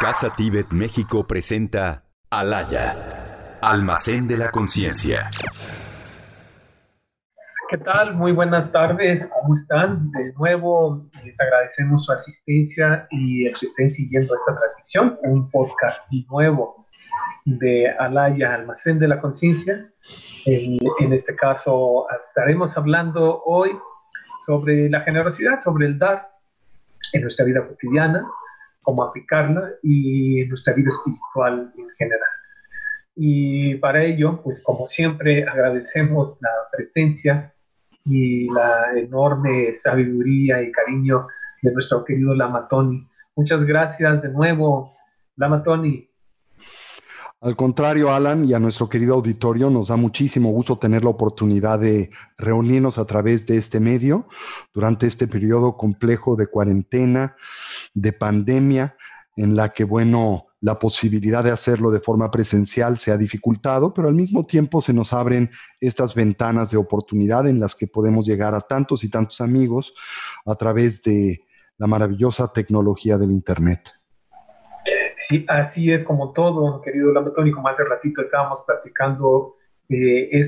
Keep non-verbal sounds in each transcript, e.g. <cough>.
Casa Tíbet México presenta Alaya, Almacén de la Conciencia. ¿Qué tal? Muy buenas tardes, ¿cómo están? De nuevo, les agradecemos su asistencia y el que estén siguiendo esta transmisión, un podcast nuevo de Alaya, Almacén de la Conciencia. En, en este caso, estaremos hablando hoy sobre la generosidad, sobre el dar en nuestra vida cotidiana, cómo aplicarla y nuestra vida espiritual en general. Y para ello, pues como siempre, agradecemos la presencia y la enorme sabiduría y cariño de nuestro querido Lamatoni. Muchas gracias de nuevo, Lamatoni. Al contrario, Alan, y a nuestro querido auditorio, nos da muchísimo gusto tener la oportunidad de reunirnos a través de este medio durante este periodo complejo de cuarentena, de pandemia, en la que, bueno, la posibilidad de hacerlo de forma presencial se ha dificultado, pero al mismo tiempo se nos abren estas ventanas de oportunidad en las que podemos llegar a tantos y tantos amigos a través de la maravillosa tecnología del Internet. Sí, así es como todo, querido Lamatón, y como hace ratito estábamos platicando, eh, eh,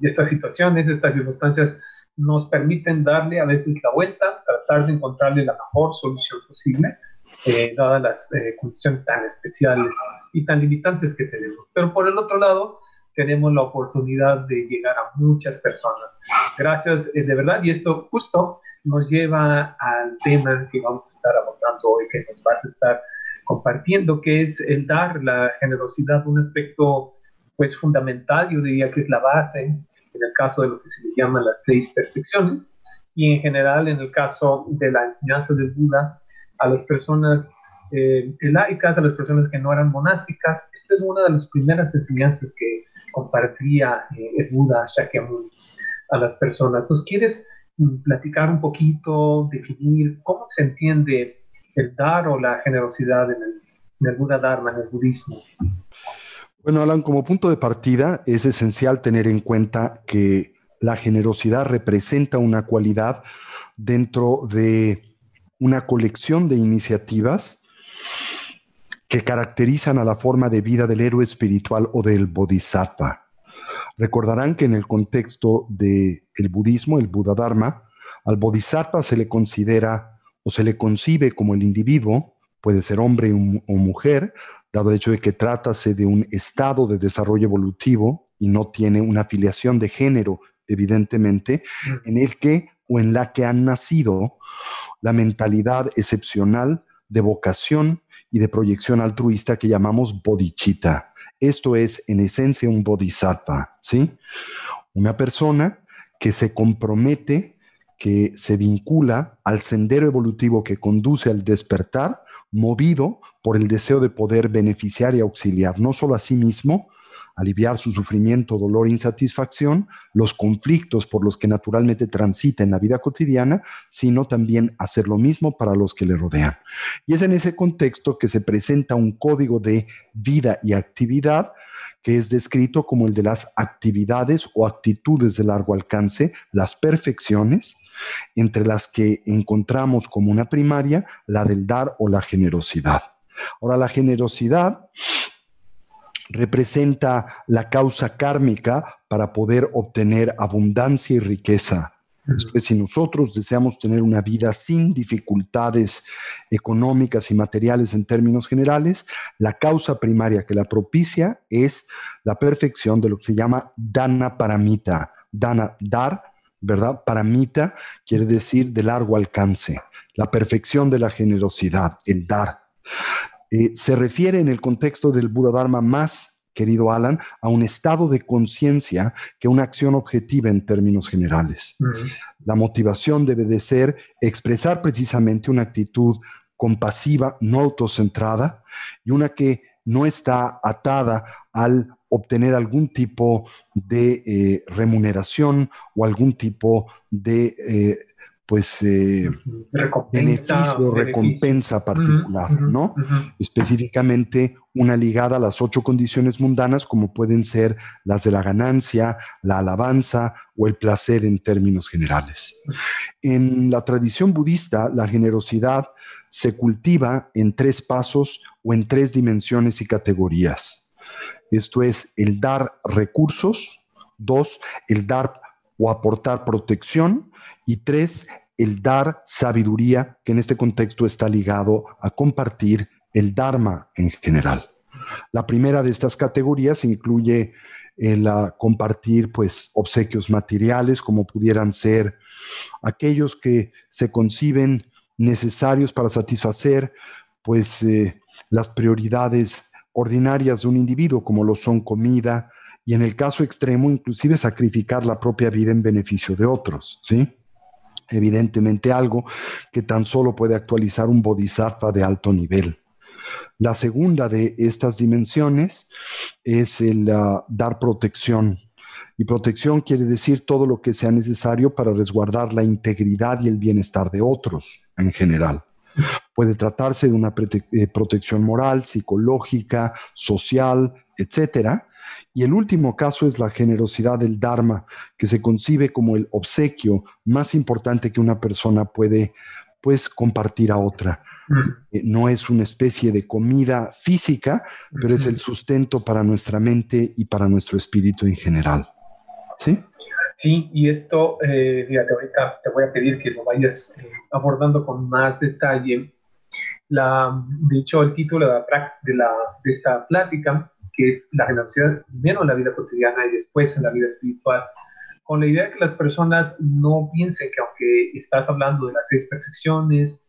estas situaciones, estas circunstancias nos permiten darle a veces la vuelta, tratar de encontrarle la mejor solución posible, eh, dadas las condiciones tan especiales y tan limitantes que tenemos. Pero por el otro lado, tenemos la oportunidad de llegar a muchas personas. Gracias, de verdad, y esto justo nos lleva al tema que vamos a estar abordando hoy, que nos va a estar compartiendo, que es el dar, la generosidad, un aspecto pues fundamental, yo diría que es la base en el caso de lo que se le llama las seis perfecciones y en general en el caso de la enseñanza del Buda a las personas eh, laicas, a las personas que no eran monásticas. Esta es una de las primeras enseñanzas que compartía eh, el Buda Shakyamuni a las personas. Entonces, ¿quieres mm, platicar un poquito, definir cómo se entiende el dar o la generosidad en el, Buda Dharma, en el budismo. Bueno, Alan, como punto de partida es esencial tener en cuenta que la generosidad representa una cualidad dentro de una colección de iniciativas que caracterizan a la forma de vida del héroe espiritual o del bodhisattva. Recordarán que en el contexto del budismo, el Buda Dharma, al bodhisattva se le considera o se le concibe como el individuo, puede ser hombre o mujer, dado el hecho de que trátase de un estado de desarrollo evolutivo y no tiene una afiliación de género, evidentemente, en el que o en la que han nacido la mentalidad excepcional de vocación y de proyección altruista que llamamos bodhicitta. Esto es, en esencia, un bodhisattva, ¿sí? Una persona que se compromete que se vincula al sendero evolutivo que conduce al despertar, movido por el deseo de poder beneficiar y auxiliar no solo a sí mismo, aliviar su sufrimiento, dolor insatisfacción, los conflictos por los que naturalmente transita en la vida cotidiana, sino también hacer lo mismo para los que le rodean. Y es en ese contexto que se presenta un código de vida y actividad que es descrito como el de las actividades o actitudes de largo alcance, las perfecciones, entre las que encontramos como una primaria la del dar o la generosidad. Ahora, la generosidad representa la causa kármica para poder obtener abundancia y riqueza. Después, si nosotros deseamos tener una vida sin dificultades económicas y materiales en términos generales, la causa primaria que la propicia es la perfección de lo que se llama dana paramita. Dana, dar, ¿verdad? Paramita quiere decir de largo alcance, la perfección de la generosidad, el dar. Eh, se refiere en el contexto del Buda Dharma más, querido Alan, a un estado de conciencia que una acción objetiva en términos generales. La motivación debe de ser expresar precisamente una actitud compasiva, no autocentrada, y una que no está atada al obtener algún tipo de eh, remuneración o algún tipo de eh, pues eh, beneficio, recompensa particular, ¿no? Específicamente una ligada a las ocho condiciones mundanas como pueden ser las de la ganancia, la alabanza o el placer en términos generales. En la tradición budista, la generosidad se cultiva en tres pasos o en tres dimensiones y categorías. Esto es el dar recursos, dos, el dar o aportar protección y tres, el dar sabiduría, que en este contexto está ligado a compartir el Dharma en general. La primera de estas categorías incluye el compartir pues obsequios materiales como pudieran ser aquellos que se conciben necesarios para satisfacer pues eh, las prioridades ordinarias de un individuo como lo son comida y en el caso extremo inclusive sacrificar la propia vida en beneficio de otros, ¿sí? Evidentemente algo que tan solo puede actualizar un bodhisattva de alto nivel. La segunda de estas dimensiones es el ah, dar protección. Y protección quiere decir todo lo que sea necesario para resguardar la integridad y el bienestar de otros en general. Puede tratarse de una eh, protección moral, psicológica, social, etcétera. Y el último caso es la generosidad del Dharma, que se concibe como el obsequio más importante que una persona puede pues compartir a otra. Eh, no es una especie de comida física, pero es el sustento para nuestra mente y para nuestro espíritu en general. ¿Sí? Sí, y esto, eh, fíjate, ahorita te voy a pedir que lo vayas eh, abordando con más detalle. La, de hecho, el título de, de, la, de esta plática, que es la generosidad primero en la vida cotidiana y después en la vida espiritual, con la idea de que las personas no piensen que aunque estás hablando de las seis perfecciones,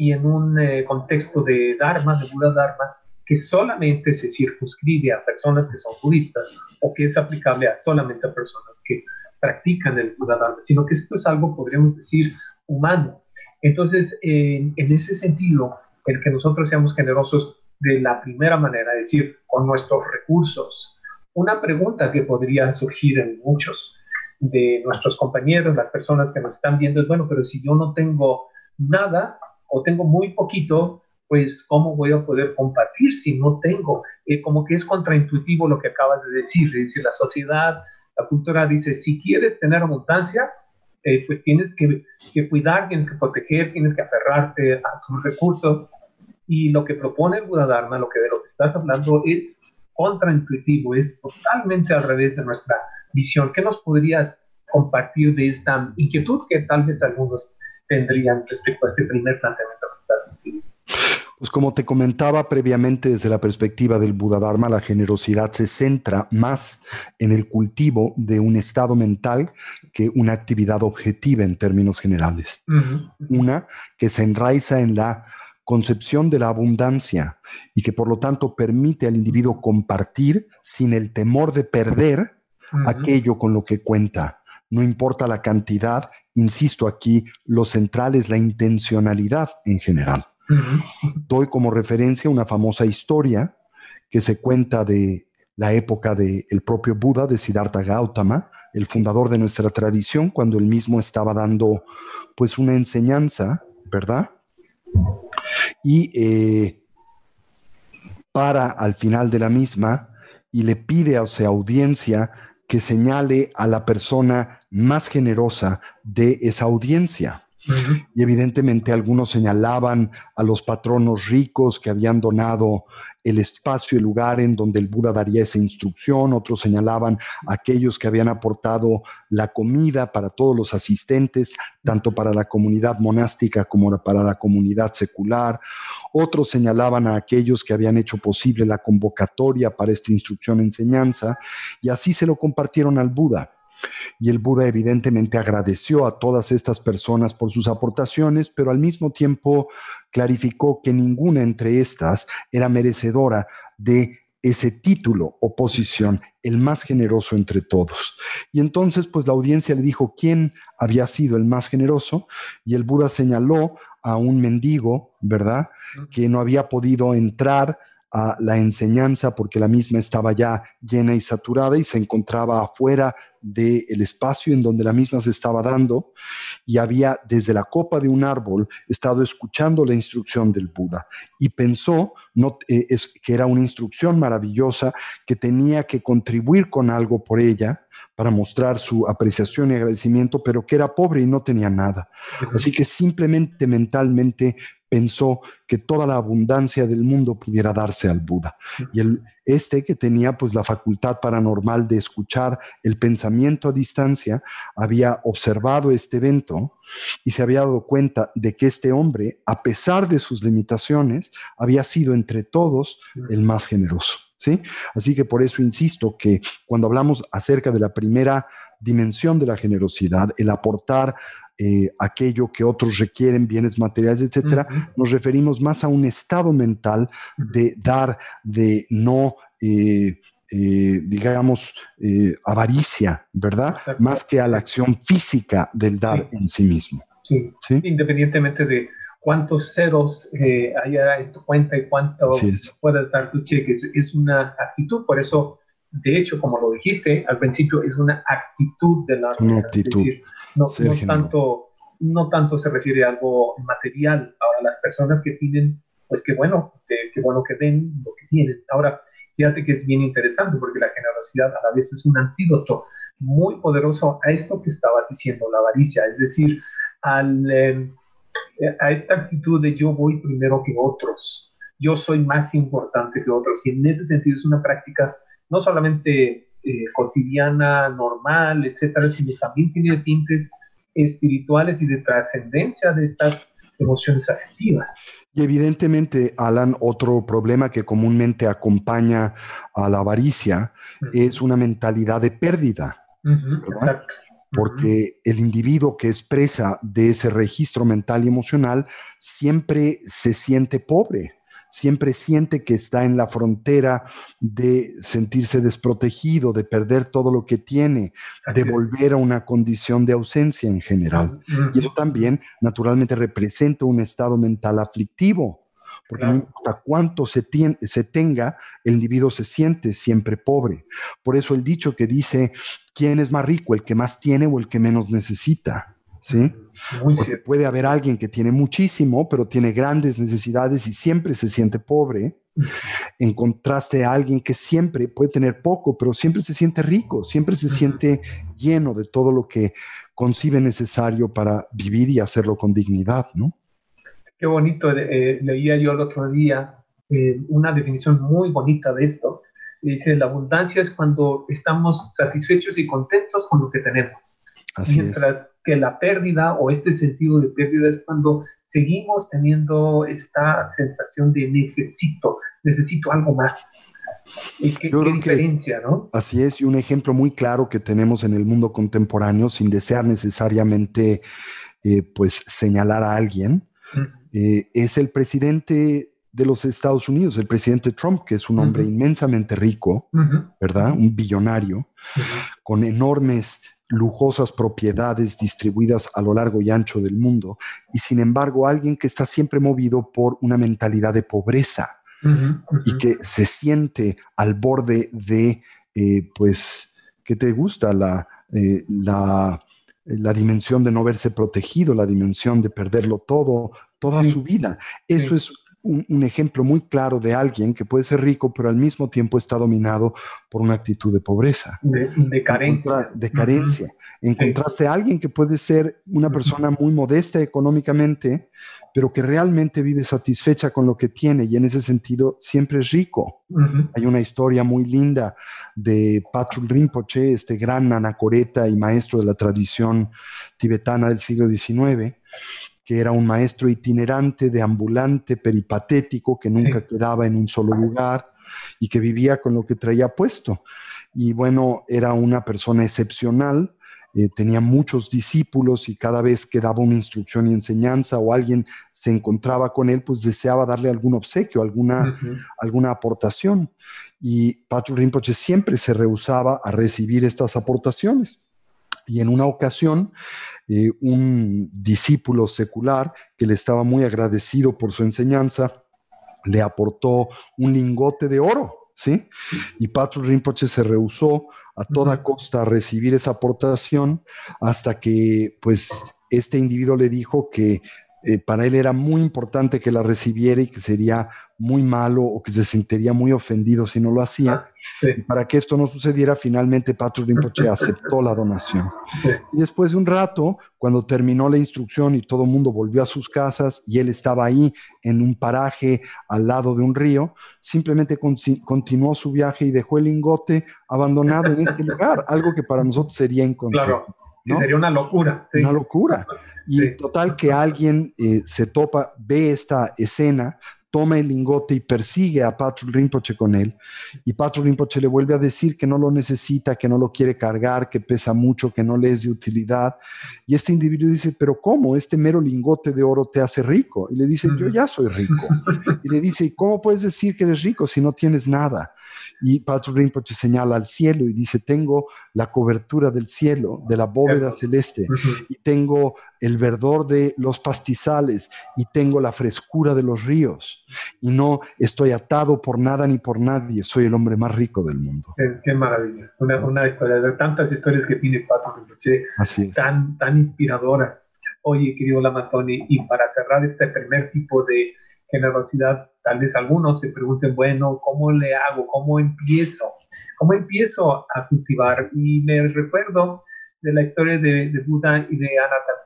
y en un eh, contexto de Dharma, de Buda Dharma, que solamente se circunscribe a personas que son budistas o que es aplicable a solamente a personas que practican el Buda Dharma, sino que esto es algo, podríamos decir, humano. Entonces, en ese sentido, el que nosotros seamos generosos de la primera manera, es decir, con nuestros recursos. Una pregunta que podría surgir en muchos de nuestros compañeros, las personas que nos están viendo, es, bueno, pero si yo no tengo nada, o tengo muy poquito, pues ¿cómo voy a poder compartir si no tengo? Eh, como que es contraintuitivo lo que acabas de decir, es decir, la sociedad, la cultura dice, si quieres tener abundancia, eh, pues tienes que, que, cuidar, tienes que proteger, tienes que aferrarte a tus recursos. Y lo que propone el Buda Dharma, lo que de lo que estás hablando, es contraintuitivo, es totalmente al revés de nuestra visión. ¿Qué nos podrías compartir de esta inquietud que tal vez algunos tendrían respecto a este primer planteamiento que estás diciendo? Pues como te comentaba previamente desde la perspectiva del Buda Dharma, la generosidad se centra más en el cultivo de un estado mental que una actividad objetiva en términos generales. Una que se enraiza en la concepción de la abundancia y que por lo tanto permite al individuo compartir sin el temor de perder aquello con lo que cuenta no importa la cantidad, insisto aquí, lo central es la intencionalidad en general. Doy como referencia una famosa historia que se cuenta de la época del propio Buda, de Siddhartha Gautama, el fundador de nuestra tradición, cuando él mismo estaba dando pues una enseñanza, ¿verdad? Y eh, para al final de la misma y le pide a su audiencia que señale a la persona más generosa de esa audiencia. Y evidentemente algunos señalaban a los patronos ricos que habían donado el espacio, el lugar en donde el Buda daría esa instrucción, otros señalaban a aquellos que habían aportado la comida para todos los asistentes, tanto para la comunidad monástica como para la comunidad secular, otros señalaban a aquellos que habían hecho posible la convocatoria para esta instrucción-enseñanza, y así se lo compartieron al Buda. Y el Buda evidentemente agradeció a todas estas personas por sus aportaciones, pero al mismo tiempo clarificó que ninguna entre estas era merecedora de ese título o posición, el más generoso entre todos. Y entonces, pues la audiencia le dijo quién había sido el más generoso y el Buda señaló a un mendigo, ¿verdad? Que no había podido entrar a la enseñanza porque la misma estaba ya llena y saturada y se encontraba afuera del espacio en donde la misma se estaba dando. Y había desde la copa de un árbol estado escuchando la instrucción del Buda. Y pensó no, eh, es, que era una instrucción maravillosa que tenía que contribuir con algo por ella para mostrar su apreciación y agradecimiento, pero que era pobre y no tenía nada. Así que simplemente mentalmente pensó que toda la abundancia del mundo pudiera darse al Buda. Y el, este que tenía pues la facultad paranormal de escuchar el pensamiento a distancia, había observado este evento y se había dado cuenta de que este hombre, a pesar de sus limitaciones, había sido entre todos el más generoso. ¿Sí? Así que por eso insisto que cuando hablamos acerca de la primera dimensión de la generosidad, el aportar eh, aquello que otros requieren, bienes materiales, etcétera, nos referimos más a un estado mental de dar, de no. Eh, eh, digamos, avaricia, ¿verdad? Más que a la acción física del dar en sí mismo. Sí. Independientemente de cuántos ceros haya en tu cuenta y cuánto puedas dar tu cheque, es, una actitud, por eso de hecho, como lo dijiste al principio, es una actitud de la Una actitud. no, no tanto, no tanto se refiere a algo material. Ahora, las personas que tienen, pues qué bueno, qué, bueno que den lo que tienen. Ahora, fíjate que es bien interesante porque la generosidad a la vez es un antídoto muy poderoso a esto que estaba diciendo la avaricia, es decir, al, eh, a esta actitud de yo voy primero que otros, yo soy más importante que otros. Y en ese sentido es una práctica no solamente eh, cotidiana, normal, etcétera, sino también tiene tintes espirituales y de trascendencia de estas emociones afectivas. Y evidentemente, Alan, otro problema que comúnmente acompaña a la avaricia es una mentalidad de pérdida. Porque el individuo que expresa de ese registro mental y emocional siempre se siente pobre siempre siente que está en la frontera de sentirse desprotegido, de perder todo lo que tiene, de volver a una condición de ausencia en general. Y eso también naturalmente representa un estado mental aflictivo, porque no importa cuánto se, se tenga, el individuo se siente siempre pobre. Por eso el dicho que dice, ¿quién es más rico, el que más tiene o el que menos necesita? ¿Sí? Porque puede haber alguien que tiene muchísimo, pero tiene grandes necesidades y siempre se siente pobre, en contraste a alguien que siempre puede tener poco, pero siempre se siente rico, siempre se siente lleno de todo lo que concibe necesario para vivir y hacerlo con dignidad, ¿no? Qué bonito, eh, leía yo el otro día eh, una definición muy bonita de esto. Dice, la abundancia es cuando estamos satisfechos y contentos con lo que tenemos. Mientras que la pérdida o este sentido de pérdida es cuando seguimos teniendo esta sensación de necesito, necesito algo más. ¿Y qué, diferencia, no? Así es, y un ejemplo muy claro que tenemos en el mundo contemporáneo, sin desear necesariamente eh, pues señalar a alguien, eh, es el presidente de los Estados Unidos, el presidente Trump, que es un hombre inmensamente rico, ¿verdad? Un billonario, con enormes lujosas propiedades distribuidas a lo largo y ancho del mundo, y sin embargo alguien que está siempre movido por una mentalidad de pobreza y que se siente al borde de, eh, pues, ¿qué te gusta? La, eh, la, la, dimensión de no verse protegido, la dimensión de perderlo todo, toda su vida. Eso es un, ejemplo muy claro de alguien que puede ser rico, pero al mismo tiempo está dominado por una actitud de pobreza. De, carencia. de carencia. Encontraste a alguien que puede ser una persona muy modesta económicamente, pero que realmente vive satisfecha con lo que tiene y en ese sentido siempre es rico. Hay una historia muy linda de Patrul Rinpoche, este gran anacoreta y maestro de la tradición tibetana del siglo XIX, que era un maestro itinerante, deambulante, peripatético, que nunca quedaba en un solo lugar y que vivía con lo que traía puesto. Y bueno, era una persona excepcional, eh, tenía muchos discípulos y cada vez que daba una instrucción y enseñanza o alguien se encontraba con él, pues deseaba darle algún obsequio, alguna, alguna aportación. Y Patrick Rinpoche siempre se rehusaba a recibir estas aportaciones. Y en una ocasión, eh, un discípulo secular que le estaba muy agradecido por su enseñanza, le aportó un lingote de oro, ¿sí? Y Patrick Rinpoche se rehusó a toda costa a recibir esa aportación hasta que, pues, este individuo le dijo que eh, para él era muy importante que la recibiera y que sería muy malo o que se sentiría muy ofendido si no lo hacía. Ah, y para que esto no sucediera, finalmente Patrick Rinpoche <laughs> aceptó la donación. Y después de un rato, cuando terminó la instrucción y todo el mundo volvió a sus casas y él estaba ahí en un paraje al lado de un río, simplemente continuó su viaje y dejó el lingote abandonado en este <laughs> lugar, algo que para nosotros sería inconsciente. Sería una locura. Una locura. Y total que alguien eh, se topa, ve esta escena, toma el lingote y persigue a Patrick Rinpoche con él. Y Patrick Rinpoche le vuelve a decir que no lo necesita, que no lo quiere cargar, que pesa mucho, que no le es de utilidad. Y este individuo dice, pero ¿cómo? Este mero lingote de oro te hace rico. Y le dice, yo ya soy rico. Y le dice, ¿y cómo puedes decir que eres rico si no tienes nada? Y Patrick Rinpoche señala al cielo y dice, tengo la cobertura del cielo, de la bóveda celeste, y tengo el verdor de los pastizales, y tengo la frescura de los ríos, y no estoy atado por nada ni por nadie, soy el hombre más rico del mundo. Qué, maravilla, una, historia, de tantas historias que tiene Patrick Rinpoche, tan, tan inspiradoras. Oye, querido Lamatoni, y para cerrar este primer tipo de generosidad, tal vez algunos se pregunten, bueno, ¿cómo le hago? ¿Cómo empiezo? ¿Cómo empiezo a cultivar? Y me recuerdo de la historia de, Buda y de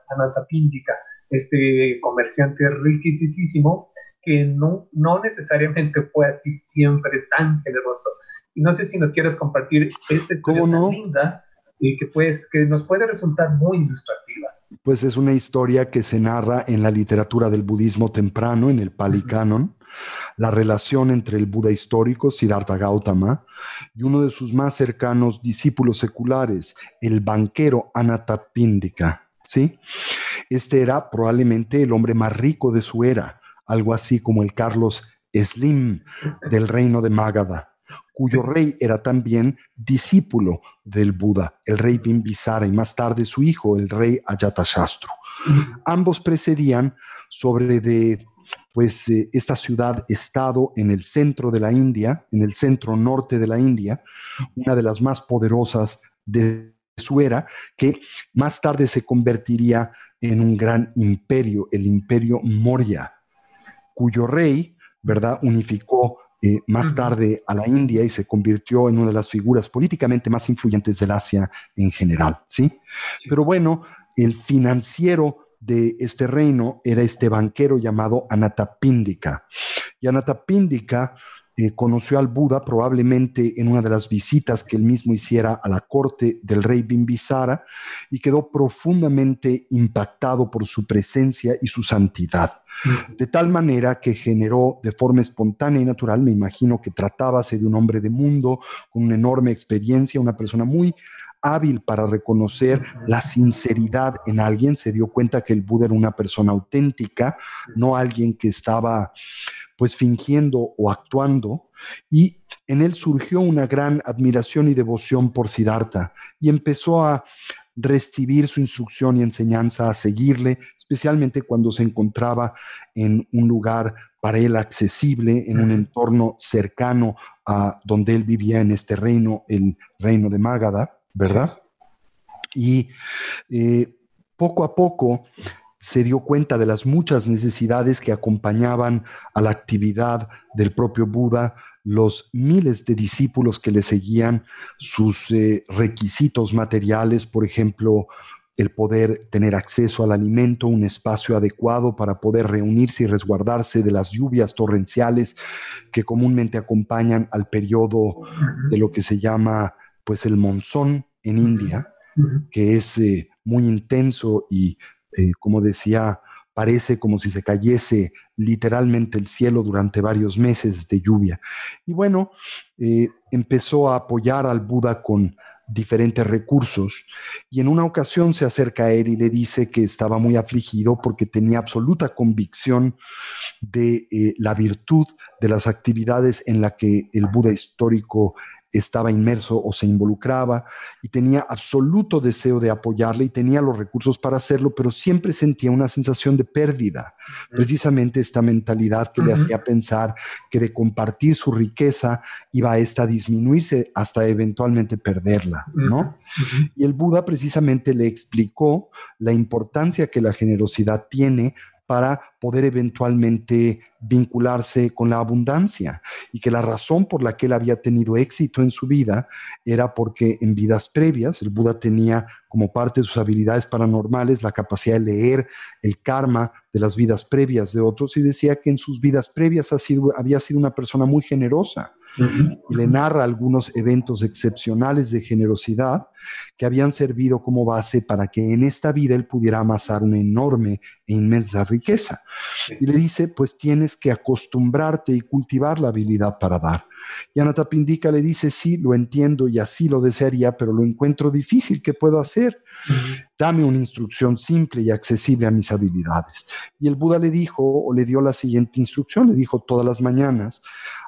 Anatapindika, este comerciante riquísimo que no, no necesariamente fue así siempre tan generoso. Y no sé si nos quieres compartir esta ¿Cómo no? linda y que, pues, que nos puede resultar muy ilustrativa pues es una historia que se narra en la literatura del budismo temprano, en el Pali Canon, la relación entre el Buda histórico, Siddhartha Gautama, y uno de sus más cercanos discípulos seculares, el banquero Anathapindika. ¿sí? Este era probablemente el hombre más rico de su era, algo así como el Carlos Slim del reino de Magadha cuyo rey era también discípulo del Buda, el rey Bimbisara y más tarde su hijo, el rey Ajatashatru. Ambos precedían sobre de pues eh, esta ciudad-estado en el centro de la India, en el centro norte de la India, una de las más poderosas de su era, que más tarde se convertiría en un gran imperio, el imperio Moria, cuyo rey, ¿verdad?, unificó eh, más tarde a la India y se convirtió en una de las figuras políticamente más influyentes del Asia en general, ¿sí? Pero bueno, el financiero de este reino era este banquero llamado Anatapindika. Y Anatapindika eh, conoció al Buda probablemente en una de las visitas que él mismo hiciera a la corte del rey Bimbisara y quedó profundamente impactado por su presencia y su santidad. De tal manera que generó de forma espontánea y natural, me imagino que tratábase de un hombre de mundo con una enorme experiencia, una persona muy hábil para reconocer la sinceridad en alguien, se dio cuenta que el Buda era una persona auténtica, no alguien que estaba pues fingiendo o actuando, y en él surgió una gran admiración y devoción por Siddhartha y empezó a recibir su instrucción y enseñanza, a seguirle, especialmente cuando se encontraba en un lugar para él accesible, en un entorno cercano a donde él vivía en este reino, el reino de Mágada, ¿verdad? Y eh, poco a poco se dio cuenta de las muchas necesidades que acompañaban a la actividad del propio Buda, los miles de discípulos que le seguían, sus eh, requisitos materiales, por ejemplo, el poder tener acceso al alimento, un espacio adecuado para poder reunirse y resguardarse de las lluvias torrenciales que comúnmente acompañan al periodo de lo que se llama pues el monzón en India, que es eh, muy intenso y eh, como decía, parece como si se cayese literalmente el cielo durante varios meses de lluvia. Y bueno, eh, empezó a apoyar al Buda con diferentes recursos y en una ocasión se acerca a él y le dice que estaba muy afligido porque tenía absoluta convicción de eh, la virtud de las actividades en la que el Buda histórico estaba inmerso o se involucraba y tenía absoluto deseo de apoyarle y tenía los recursos para hacerlo, pero siempre sentía una sensación de pérdida, precisamente esta mentalidad que le hacía pensar que de compartir su riqueza iba a esta disminuirse hasta eventualmente perderla, ¿no? Y el Buda precisamente le explicó la importancia que la generosidad tiene para poder eventualmente vincularse con la abundancia y que la razón por la que él había tenido éxito en su vida era porque en vidas previas el Buda tenía como parte de sus habilidades paranormales la capacidad de leer el karma de las vidas previas de otros y decía que en sus vidas previas había sido una persona muy generosa y le narra algunos eventos excepcionales de generosidad que habían servido como base para que en esta vida él pudiera amasar una enorme e inmensa riqueza. Y le dice, pues tienes que acostumbrarte y cultivar la habilidad para dar. Y Anatapindika le dice, sí, lo entiendo y así lo desearía, pero lo encuentro difícil, ¿qué puedo hacer? Dame una instrucción simple y accesible a mis habilidades. Y el Buda le dijo, o le dio la siguiente instrucción, le dijo todas las mañanas,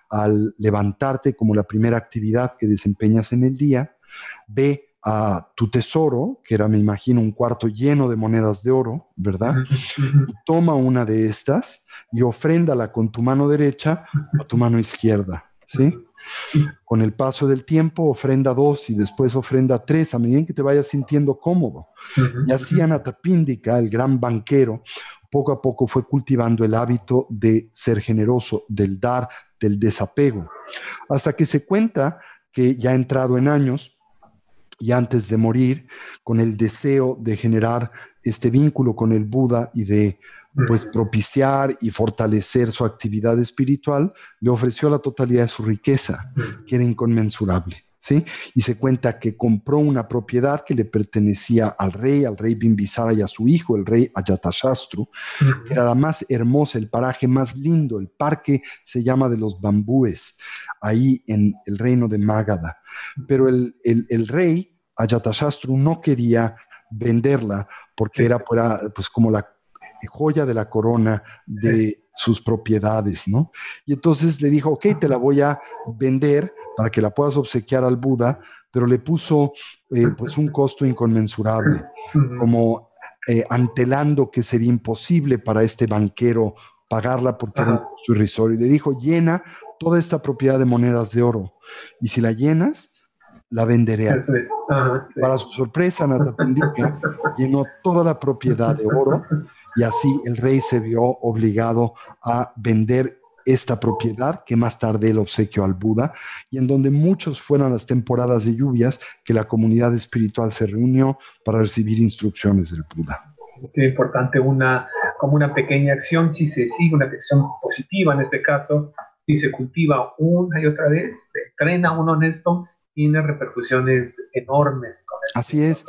al levantarte como la primera actividad que desempeñas en el día, ve a tu tesoro, que era, me imagino, un cuarto lleno de monedas de oro, ¿verdad? toma una de estas y ofréndala con tu mano derecha o tu mano izquierda, ¿sí? Con el paso del tiempo, ofrenda dos y después ofrenda tres, a medida que te vayas sintiendo cómodo. Y así Anatapíndika, el gran banquero, poco a poco fue cultivando el hábito de ser generoso, del dar, del desapego, hasta que se cuenta que ya ha entrado en años y antes de morir, con el deseo de generar este vínculo con el Buda y de pues propiciar y fortalecer su actividad espiritual, le ofreció la totalidad de su riqueza, que era inconmensurable. ¿Sí? Y se cuenta que compró una propiedad que le pertenecía al rey, al rey Bimbisara y a su hijo, el rey Ayatashastru, que era la más hermosa, el paraje más lindo, el parque se llama de los bambúes, ahí en el reino de Magadha. Pero el, el rey Ayatashastru no quería venderla porque era pues como la joya de la corona de sus propiedades, ¿no? Y entonces le dijo, ok, te la voy a vender para que la puedas obsequiar al Buda, pero le puso eh, pues un costo inconmensurable, como eh, antelando que sería imposible para este banquero pagarla porque era un costo irrisorio. Y le dijo, llena toda esta propiedad de monedas de oro, y si la llenas, la venderé. A Para su sorpresa, Natapindika llenó toda la propiedad de oro y así el rey se vio obligado a vender esta propiedad que más tarde el obsequio al Buda y en donde muchos fueron las temporadas de lluvias que la comunidad espiritual se reunió para recibir instrucciones del Buda. Es importante una, como una pequeña acción, si se sigue una acción positiva en este caso, si se cultiva una y otra vez, se entrena uno en esto, tiene repercusiones enormes. Así es.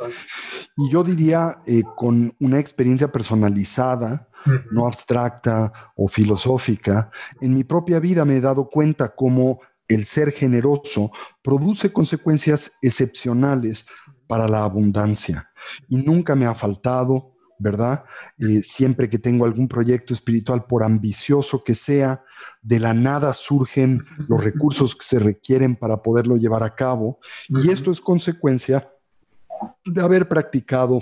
Y yo diría, eh, con una experiencia personalizada, no abstracta o filosófica, en mi propia vida me he dado cuenta cómo el ser generoso produce consecuencias excepcionales para la abundancia. Y nunca me ha faltado, ¿verdad? Eh, siempre que tengo algún proyecto espiritual, por ambicioso que sea, de la nada surgen los recursos que se requieren para poderlo llevar a cabo. Y esto es consecuencia de haber practicado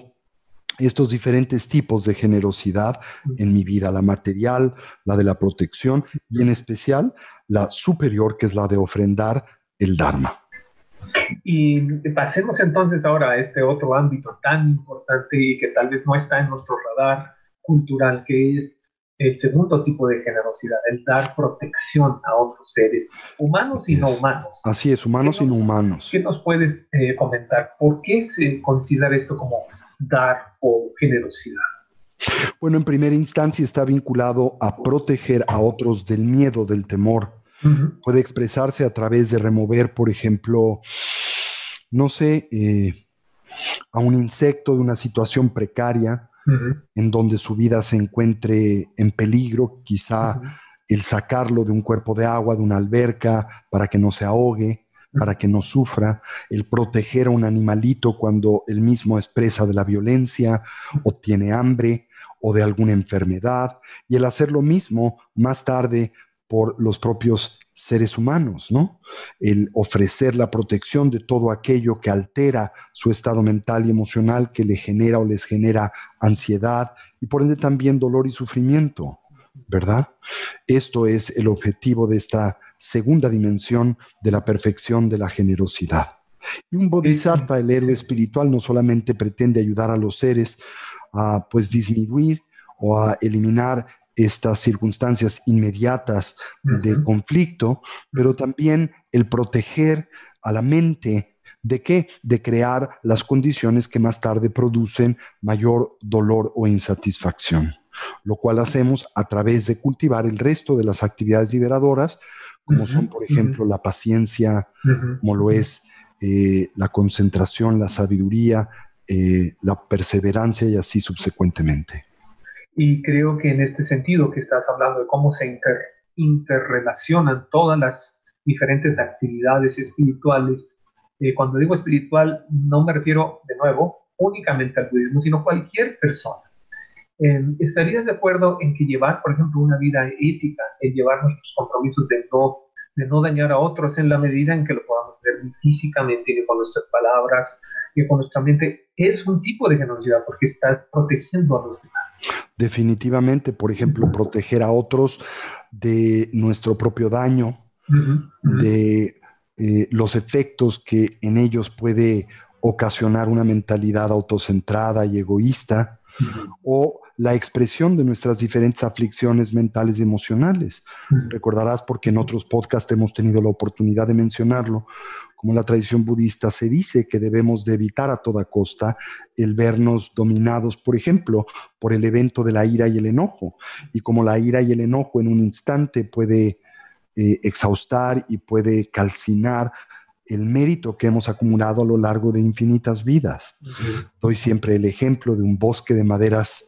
estos diferentes tipos de generosidad en mi vida, la material, la de la protección y en especial la superior, que es la de ofrendar el Dharma. Y pasemos entonces ahora a este otro ámbito tan importante y que tal vez no está en nuestro radar cultural, que es el segundo tipo de generosidad, el dar protección a otros seres, humanos y no humanos. Así es, humanos y no humanos. ¿Qué nos puedes eh, comentar? ¿Por qué se considera esto como dar o generosidad? Bueno, en primera instancia está vinculado a proteger a otros del miedo, del temor. Puede expresarse a través de remover, por ejemplo, no sé, eh, a un insecto de una situación precaria, en donde su vida se encuentre en peligro, quizá el sacarlo de un cuerpo de agua, de una alberca, para que no se ahogue, para que no sufra, el proteger a un animalito cuando él mismo expresa de la violencia o tiene hambre o de alguna enfermedad, y el hacer lo mismo más tarde por los propios seres humanos, ¿no? El ofrecer la protección de todo aquello que altera su estado mental y emocional, que le genera o les genera ansiedad y por ende también dolor y sufrimiento, ¿verdad? Esto es el objetivo de esta segunda dimensión de la perfección de la generosidad. Y un bodhisattva, el héroe espiritual, no solamente pretende ayudar a los seres a pues disminuir o a eliminar estas circunstancias inmediatas de conflicto, pero también el proteger a la mente ¿De qué? De crear las condiciones que más tarde producen mayor dolor o insatisfacción, lo cual hacemos a través de cultivar el resto de las actividades liberadoras, como son, por ejemplo, la paciencia, como lo es eh, la concentración, la sabiduría, eh, la perseverancia y así subsecuentemente. Y creo que en este sentido que estás hablando de cómo se interrelacionan todas las diferentes actividades espirituales eh, cuando digo espiritual, no me refiero de nuevo únicamente al budismo, sino cualquier persona. Em, ¿Estarías de acuerdo en que llevar, por ejemplo, una vida ética, en llevar nuestros compromisos de no, de no dañar a otros en la medida en que lo podamos ver físicamente, y con nuestras palabras, y con nuestra mente, es un tipo de generosidad porque estás protegiendo a los demás? Definitivamente, por ejemplo, proteger a otros de nuestro propio daño, de eh, los efectos que en ellos puede ocasionar una mentalidad autocentrada y egoísta, o la expresión de nuestras diferentes aflicciones mentales y emocionales. Recordarás porque en otros podcasts hemos tenido la oportunidad de mencionarlo, como la tradición budista se dice que debemos de evitar a toda costa el vernos dominados, por ejemplo, por el evento de la ira y el enojo, y como la ira y el enojo en un instante puede eh, exhaustar y puede calcinar el mérito que hemos acumulado a lo largo de infinitas vidas. Doy siempre el ejemplo de un bosque de maderas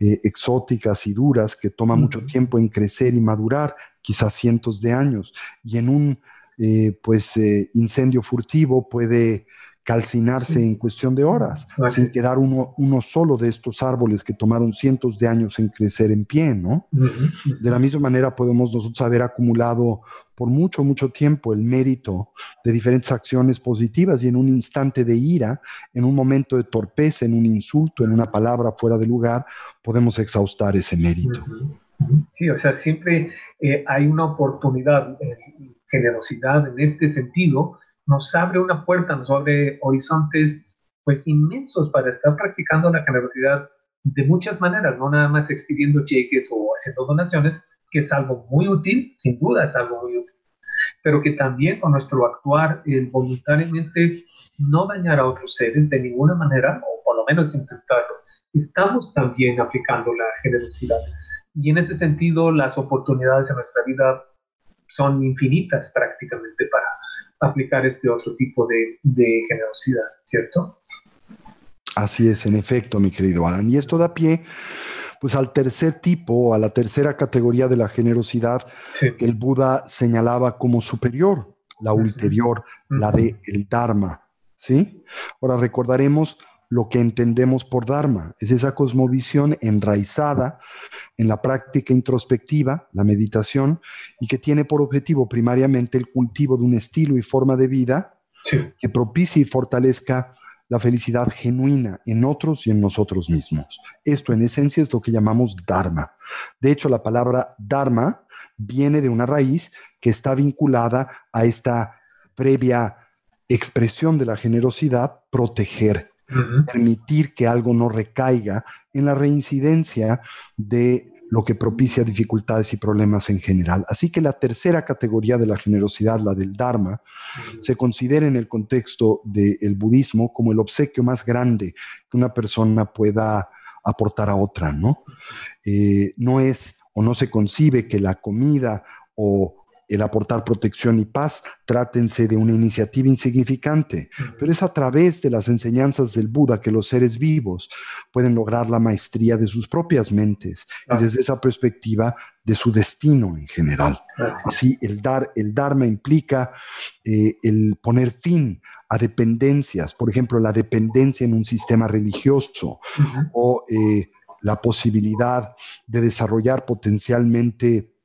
eh, exóticas y duras que toma mucho tiempo en crecer y madurar, quizás cientos de años, y en un eh, pues, incendio furtivo puede calcinarse en cuestión de horas, sin quedar uno, uno solo de estos árboles que tomaron cientos de años en crecer en pie, ¿no? De la misma manera podemos nosotros haber acumulado por mucho, mucho tiempo el mérito de diferentes acciones positivas y en un instante de ira, en un momento de torpeza, en un insulto, en una palabra fuera de lugar, podemos exhaustar ese mérito. Sí, o sea, siempre eh, hay una oportunidad, generosidad en este sentido, nos abre una puerta, nos abre horizontes pues inmensos para estar practicando la generosidad de muchas maneras, no nada más expidiendo cheques o haciendo donaciones, que es algo muy útil, sin duda es algo muy útil, pero que también con nuestro actuar eh, voluntariamente no dañar a otros seres de ninguna manera, o por lo menos intentarlo, estamos también aplicando la generosidad. Y en ese sentido, las oportunidades en nuestra vida son infinitas prácticamente para aplicar este otro tipo de, generosidad, ¿cierto? Así es, en efecto, mi querido Alan. Y esto da pie pues al tercer tipo, a la tercera categoría de la generosidad que el Buda señalaba como superior, la ulterior, la de el Dharma, ¿sí? Ahora recordaremos lo que entendemos por Dharma. Es esa cosmovisión enraizada en la práctica introspectiva, la meditación, y que tiene por objetivo primariamente el cultivo de un estilo y forma de vida que propicie y fortalezca la felicidad genuina en otros y en nosotros mismos. Esto en esencia es lo que llamamos Dharma. De hecho, la palabra Dharma viene de una raíz que está vinculada a esta previa expresión de la generosidad, proteger permitir que algo no recaiga en la reincidencia de lo que propicia dificultades y problemas en general. Así que la tercera categoría de la generosidad, la del Dharma, se considera en el contexto del budismo como el obsequio más grande que una persona pueda aportar a otra, ¿no? Eh, no es o no se concibe que la comida o el aportar protección y paz, trátense de una iniciativa insignificante, pero es a través de las enseñanzas del Buda que los seres vivos pueden lograr la maestría de sus propias mentes y desde esa perspectiva de su destino en general. Así, el, dar, el Dharma implica eh, el poner fin a dependencias, por ejemplo, la dependencia en un sistema religioso o eh, la posibilidad de desarrollar potencialmente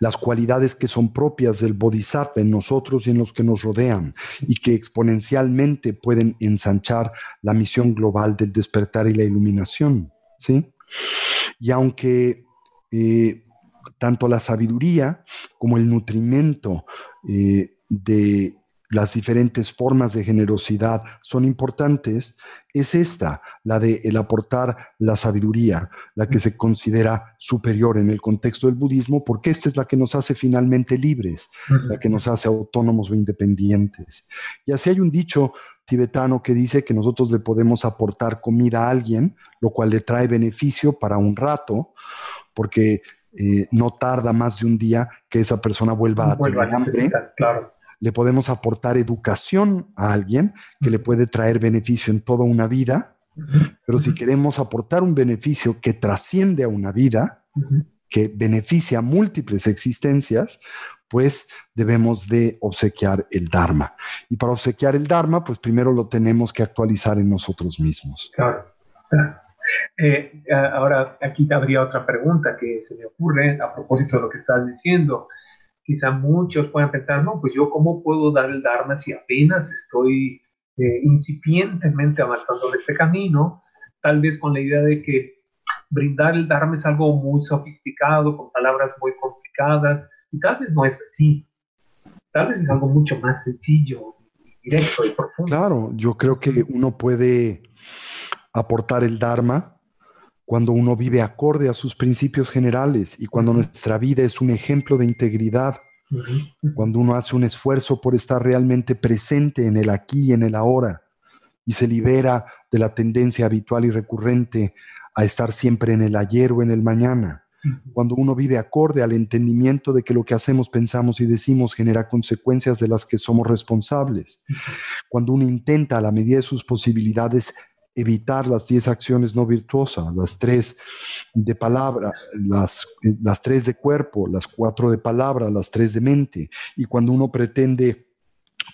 las cualidades que son propias del bodhisattva en nosotros y en los que nos rodean y que exponencialmente pueden ensanchar la misión global del despertar y la iluminación. ¿sí? Y aunque eh, tanto la sabiduría como el nutrimento eh, de las diferentes formas de generosidad son importantes, es esta, la de el aportar la sabiduría, la que se considera superior en el contexto del budismo, porque esta es la que nos hace finalmente libres, la que nos hace autónomos o independientes. Y así hay un dicho tibetano que dice que nosotros le podemos aportar comida a alguien, lo cual le trae beneficio para un rato, porque eh, no tarda más de un día que esa persona vuelva, a tener hambre. Claro. Le podemos aportar educación a alguien que le puede traer beneficio en toda una vida, pero si queremos aportar un beneficio que trasciende a una vida, que beneficia a múltiples existencias, pues debemos de obsequiar el Dharma. Y para obsequiar el Dharma, pues primero lo tenemos que actualizar en nosotros mismos. Claro. Eh, ahora, aquí habría otra pregunta que se me ocurre a propósito de lo que estás diciendo. Quizá muchos puedan pensar, no, pues yo cómo puedo dar el Dharma si apenas estoy eh, incipientemente avanzando en este camino, tal vez con la idea de que brindar el Dharma es algo muy sofisticado, con palabras muy complicadas, y tal vez no es así. Tal vez es algo mucho más sencillo, directo y profundo. Claro, yo creo que uno puede aportar el Dharma cuando uno vive acorde a sus principios generales y cuando nuestra vida es un ejemplo de integridad, cuando uno hace un esfuerzo por estar realmente presente en el aquí y en el ahora y se libera de la tendencia habitual y recurrente a estar siempre en el ayer o en el mañana. Cuando uno vive acorde al entendimiento de que lo que hacemos, pensamos y decimos genera consecuencias de las que somos responsables. Cuando uno intenta a la medida de sus posibilidades evitar las 10 acciones no virtuosas, las tres de palabra, las, las tres de cuerpo, las cuatro de palabra, las tres de mente. Y cuando uno pretende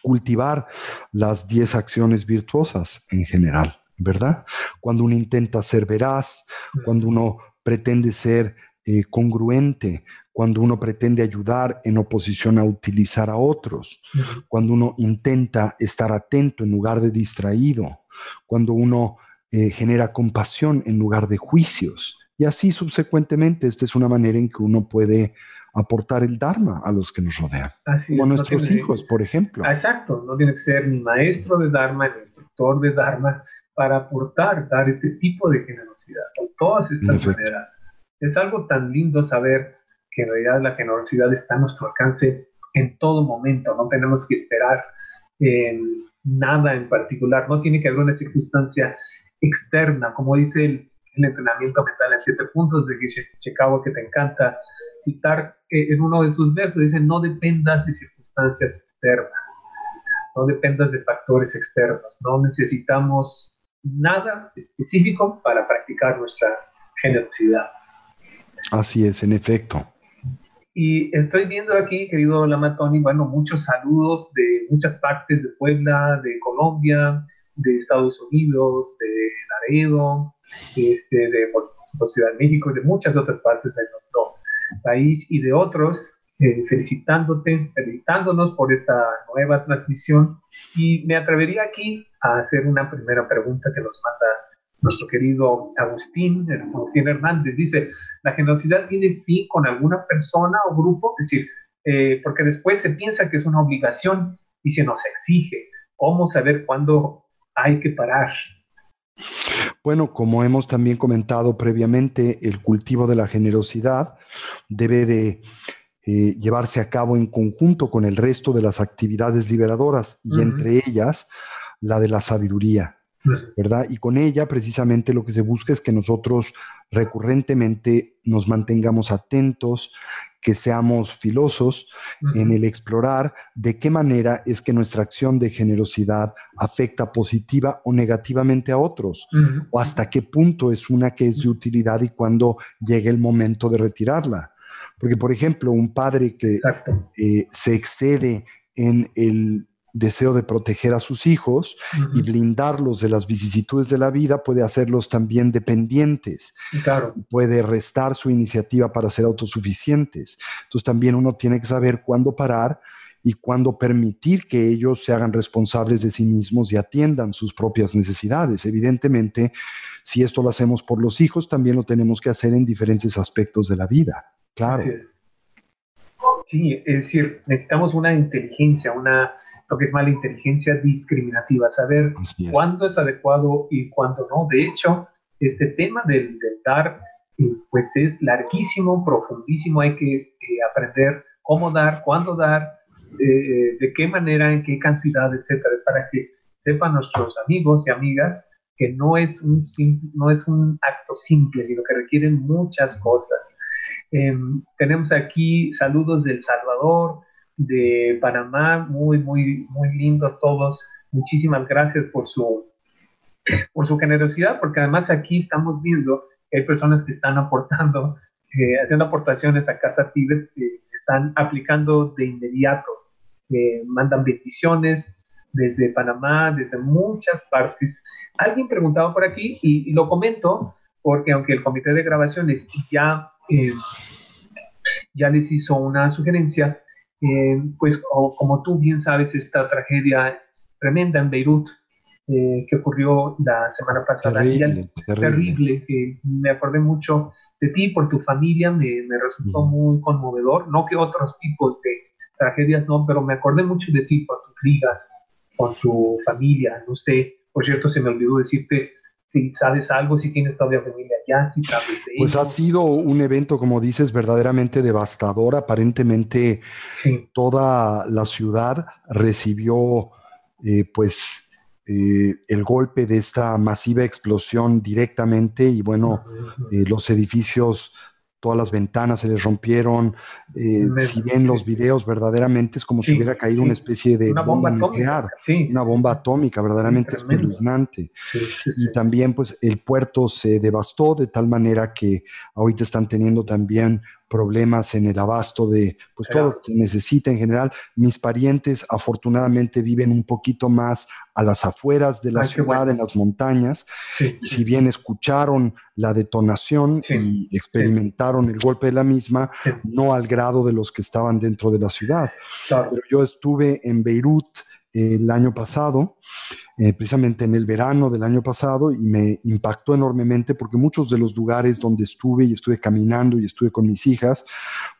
cultivar las 10 acciones virtuosas en general, ¿verdad? Cuando uno intenta ser veraz, cuando uno pretende ser eh, congruente, cuando uno pretende ayudar en oposición a utilizar a otros, cuando uno intenta estar atento en lugar de distraído, cuando uno eh, genera compasión en lugar de juicios. Y así subsecuentemente, esta es una manera en que uno puede aportar el Dharma a los que nos rodean. como a nuestros hijos, por ejemplo. Exacto, no tiene que ser ni maestro de Dharma, ni instructor de Dharma, para aportar, dar este tipo de generosidad, con todas estas maneras. Es algo tan lindo saber que en realidad la generosidad está a nuestro alcance en todo momento, no tenemos que esperar nada en particular, no tiene que haber una circunstancia externa, como dice el, entrenamiento mental en siete puntos de Chicago que te encanta citar eh, en uno de sus versos, dice, no dependas de circunstancias externas, no dependas de factores externos, no necesitamos nada específico para practicar nuestra generosidad. Así es, en efecto. Y estoy viendo aquí, querido Lamatoni, bueno, muchos saludos de muchas partes de Puebla, de Colombia, de Estados Unidos, de Laredo, este, de Ciudad de México de muchas otras partes de nuestro país y de otros, eh, felicitándote, felicitándonos por esta nueva transmisión. Y me atrevería aquí a hacer una primera pregunta que nos manda nuestro querido Agustín, Agustín Hernández, dice, ¿la generosidad tiene fin con alguna persona o grupo? Es decir, eh, porque después se piensa que es una obligación y se nos exige. ¿Cómo saber cuándo hay que parar? Bueno, como hemos también comentado previamente, el cultivo de la generosidad debe de eh, llevarse a cabo en conjunto con el resto de las actividades liberadoras y entre ellas la de la sabiduría. ¿Verdad? Y con ella precisamente lo que se busca es que nosotros recurrentemente nos mantengamos atentos, que seamos filosos en el explorar de qué manera es que nuestra acción de generosidad afecta positiva o negativamente a otros, o hasta qué punto es una que es de utilidad y cuando llegue el momento de retirarla. Porque, por ejemplo, un padre que eh, se excede en el deseo de proteger a sus hijos y blindarlos de las vicisitudes de la vida puede hacerlos también dependientes. Claro. Puede restar su iniciativa para ser autosuficientes. Entonces también uno tiene que saber cuándo parar y cuándo permitir que ellos se hagan responsables de sí mismos y atiendan sus propias necesidades. Evidentemente, si esto lo hacemos por los hijos, también lo tenemos que hacer en diferentes aspectos de la vida. Claro. Sí, es decir, necesitamos una inteligencia, una lo que es mala inteligencia discriminativa, saber cuándo es adecuado y cuándo no. De hecho, este tema del, dar, eh, pues es larguísimo, profundísimo, hay que eh, aprender cómo dar, cuándo dar, eh, de qué manera, en qué cantidad, etcétera, para que sepan nuestros amigos y amigas que no es un, no es un acto simple, sino que requieren muchas cosas. Em, tenemos aquí saludos del Salvador, de Panamá, muy, muy, muy lindos todos. Muchísimas gracias por su, por su generosidad, porque además aquí estamos viendo que hay personas que están aportando, eh, haciendo aportaciones a Casa Tibet, que están aplicando de inmediato, mandan bendiciones desde Panamá, desde muchas partes. Alguien preguntaba por aquí y, lo comento porque aunque el comité de grabaciones ya, eh, ya les hizo una sugerencia, eh, pues como tú bien sabes, esta tragedia tremenda en Beirut eh, que ocurrió la semana pasada, terrible, me acordé mucho de ti, por tu familia, me, me resultó muy conmovedor, no que otros tipos de tragedias no, pero me acordé mucho de ti por tus ligas, con tu familia, no sé, por cierto, se me olvidó decirte si sabes algo, si tienes todavía familia allá, si sabes de Pues ha sido un evento, como dices, verdaderamente devastador. Aparentemente toda la ciudad recibió, eh, pues, eh, el golpe de esta masiva explosión directamente y bueno, eh, los edificios todas las ventanas se les rompieron. Eh, si ven los videos, verdaderamente es como si hubiera caído una especie de una bomba, nuclear, una bomba atómica, verdaderamente espeluznante. y también, pues, el puerto se devastó de tal manera que ahorita están teniendo también problemas en el abasto de pues, todo lo que necesita en general. Mis parientes afortunadamente viven un poquito más a las afueras de la ciudad, en las montañas. si bien escucharon la detonación y experimentaron el golpe de la misma, no al grado de los que estaban dentro de la ciudad. Pero yo estuve en Beirut el año pasado, eh, precisamente en el verano del año pasado, y me impactó enormemente porque muchos de los lugares donde estuve y estuve caminando y estuve con mis hijas,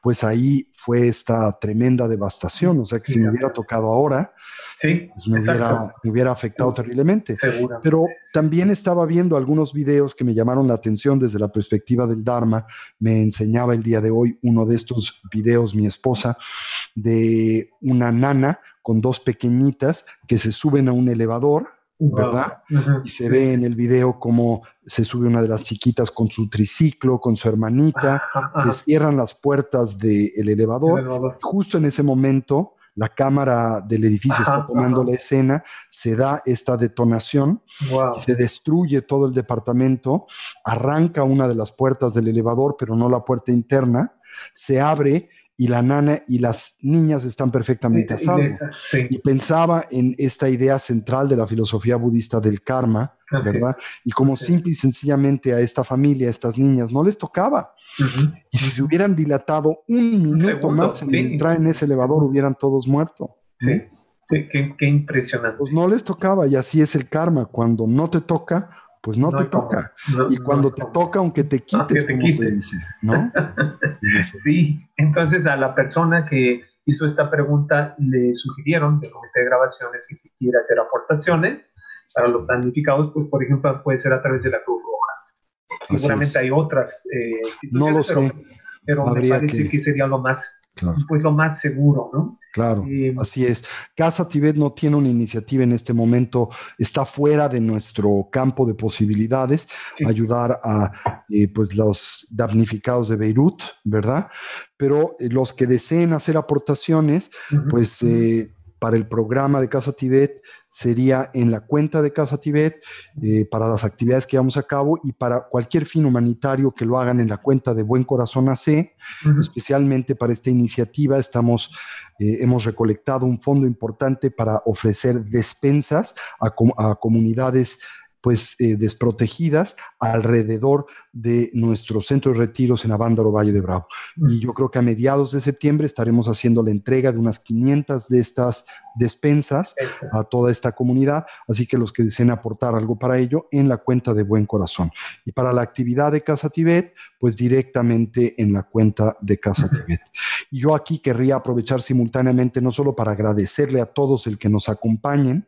pues ahí fue esta tremenda devastación. O sea que si me hubiera tocado ahora, pues me, hubiera, me, hubiera, afectado terriblemente. Pero también estaba viendo algunos videos que me llamaron la atención desde la perspectiva del Dharma. Me enseñaba el día de hoy uno de estos videos, mi esposa, de una nana con dos pequeñitas que se suben a un elevador, ¿verdad? Y se ve en el video cómo se sube una de las chiquitas con su triciclo, con su hermanita, les cierran las puertas del elevador. Justo en ese momento, la cámara del edificio está tomando la escena, se da esta detonación, se destruye todo el departamento, arranca una de las puertas del elevador, pero no la puerta interna, se abre y la nana y las niñas están perfectamente a salvo. Y pensaba en esta idea central de la filosofía budista del karma, ¿verdad? Y como simple y sencillamente a esta familia, a estas niñas, no les tocaba. Y si se hubieran dilatado un minuto más en entrar en ese elevador, hubieran todos muerto. Sí, qué, qué impresionante. Pues no les tocaba y así es el karma. Cuando no te toca, pues no, te toca. y cuando te toca, aunque te quites, como se dice, ¿no? <laughs> sí, entonces a la persona que hizo esta pregunta le sugirieron del comité de grabaciones que quiera hacer aportaciones para los damnificados, pues por ejemplo puede ser a través de la Cruz Roja. Seguramente hay otras. Eh, no lo sé. Pero, me parece que sería lo más pues lo más seguro, ¿no? Claro, eh, así es. Casa Tibet no tiene una iniciativa en este momento, está fuera de nuestro campo de posibilidades, ayudar a eh, pues los damnificados de Beirut, ¿verdad? Pero eh, los que deseen hacer aportaciones, pues para el programa de Casa Tibet sería en la cuenta de Casa Tibet eh, para las actividades que llevamos a cabo y para cualquier fin humanitario que lo hagan en la cuenta de Buen Corazón AC, especialmente para esta iniciativa. Estamos, eh, hemos recolectado un fondo importante para ofrecer despensas a, a comunidades pues eh, desprotegidas alrededor de nuestro centro de retiros en Avándaro, Valle de Bravo. Y yo creo que a mediados de septiembre estaremos haciendo la entrega de unas 500 de estas despensas a toda esta comunidad, así que los que deseen aportar algo para ello en la cuenta de Buen Corazón. Y para la actividad de Casa Tibet, pues directamente en la cuenta de Casa Tibet. Y yo aquí querría aprovechar simultáneamente no solo para agradecerle a todos el que nos acompañen,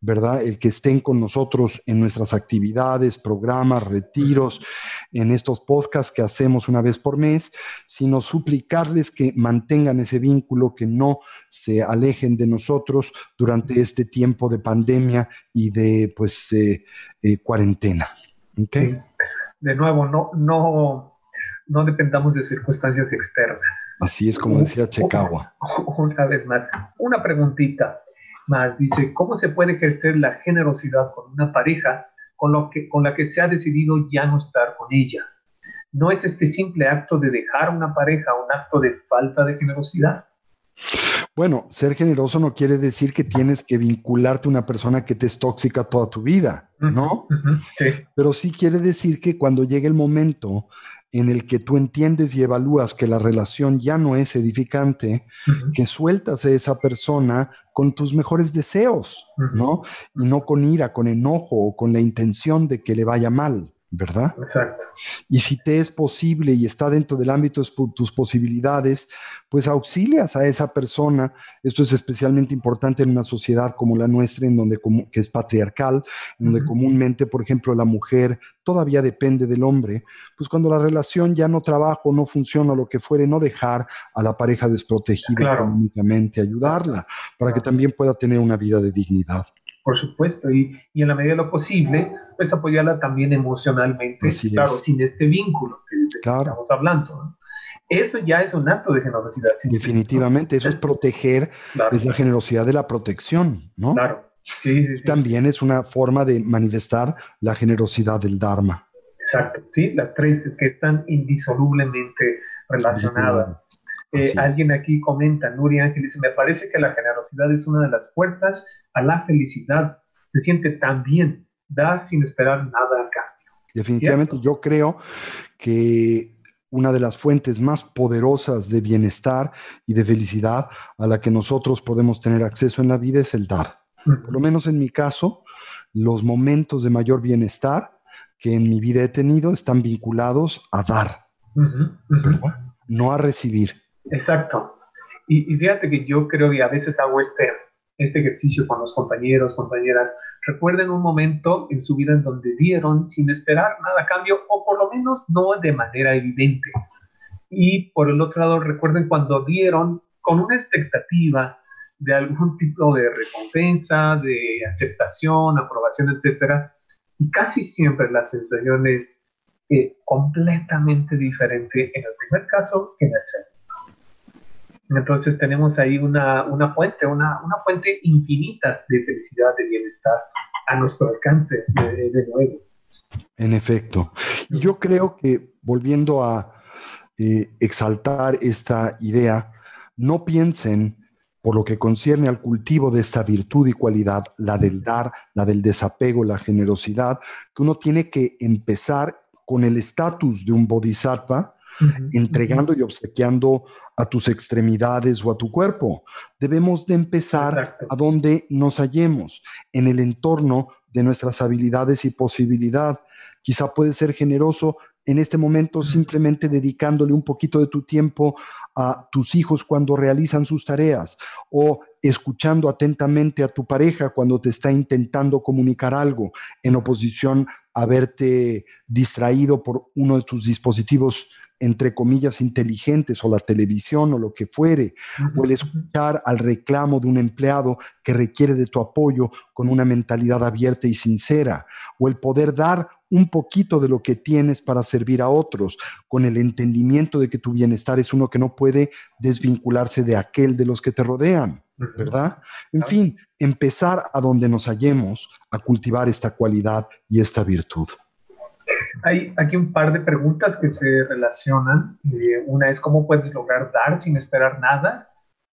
¿verdad? El que estén con nosotros en nuestras actividades, programas, retiros, en estos podcasts que hacemos una vez por mes, sino suplicarles que mantengan ese vínculo, que no se alejen de nosotros durante este tiempo de pandemia y de, pues, eh, eh, cuarentena. ¿Okay? De nuevo, no, no, no dependamos de circunstancias externas. Así es como decía Checagua. Una vez más, una preguntita más. Dice, ¿cómo se puede ejercer la generosidad con una pareja con, lo que, con la que se ha decidido ya no estar con ella? ¿No es este simple acto de dejar una pareja un acto de falta de generosidad? Bueno, ser generoso no quiere decir que tienes que vincularte a una persona que te es tóxica toda tu vida, ¿no? sí. Pero sí quiere decir que cuando llegue el momento en el que tú entiendes y evalúas que la relación ya no es edificante, que sueltas a esa persona con tus mejores deseos, ¿no? Y no con ira, con enojo o con la intención de que le vaya mal. ¿Verdad? Exacto. Y si te es posible y está dentro del ámbito de tus posibilidades, pues auxilias a esa persona. Esto es especialmente importante en una sociedad como la nuestra, en donde que es patriarcal, en donde comúnmente, por ejemplo, la mujer todavía depende del hombre. Pues cuando la relación ya no trabaja o no funciona, lo que fuere, no dejar a la pareja desprotegida económicamente, ayudarla para que también pueda tener una vida de dignidad por supuesto, y, y, en la medida de lo posible, pues apoyarla también emocionalmente, claro, sin este vínculo que, estamos hablando. Eso ya es un acto de generosidad. Definitivamente, eso es proteger, es la generosidad de la protección, ¿no? Claro. Sí, sí, También es una forma de manifestar la generosidad del Dharma. Exacto, sí, las tres que están indisolublemente relacionadas. Eh, alguien aquí comenta, Nuri Ángel dice, me parece que la generosidad es una de las puertas a la felicidad. Se siente tan bien dar sin esperar nada a cambio. Definitivamente yo creo que una de las fuentes más poderosas de bienestar y de felicidad a la que nosotros podemos tener acceso en la vida es el dar. Por lo menos en mi caso, los momentos de mayor bienestar que en mi vida he tenido están vinculados a dar, no a recibir. Exacto. Y, fíjate que yo creo que a veces hago este, este ejercicio con los compañeros, compañeras. Recuerden un momento en su vida en donde dieron sin esperar nada a cambio, o por lo menos no de manera evidente. Y por el otro lado, recuerden cuando dieron con una expectativa de algún tipo de recompensa, de aceptación, aprobación, etcétera. Y casi siempre la sensación es eh, completamente diferente en el primer caso que en el segundo. Entonces tenemos ahí una, fuente, una, fuente infinita de felicidad, de bienestar a nuestro alcance de, nuevo. En efecto. Y yo creo que volviendo a eh, exaltar esta idea, no piensen por lo que concierne al cultivo de esta virtud y cualidad, la del dar, la del desapego, la generosidad, que uno tiene que empezar con el estatus de un bodhisattva, entregando y obsequiando a tus extremidades o a tu cuerpo. Debemos de empezar a donde nos hallemos, en el entorno de nuestras habilidades y posibilidad. Quizá puedes ser generoso en este momento simplemente dedicándole un poquito de tu tiempo a tus hijos cuando realizan sus tareas o escuchando atentamente a tu pareja cuando te está intentando comunicar algo en oposición a verte distraído por uno de tus dispositivos entre comillas, inteligentes o la televisión o lo que fuere, o el escuchar al reclamo de un empleado que requiere de tu apoyo con una mentalidad abierta y sincera, o el poder dar un poquito de lo que tienes para servir a otros, con el entendimiento de que tu bienestar es uno que no puede desvincularse de aquel de los que te rodean, ¿verdad? En fin, empezar a donde nos hallemos a cultivar esta cualidad y esta virtud. Hay aquí un par de preguntas que se relacionan. Eh, una es cómo puedes lograr dar sin esperar nada.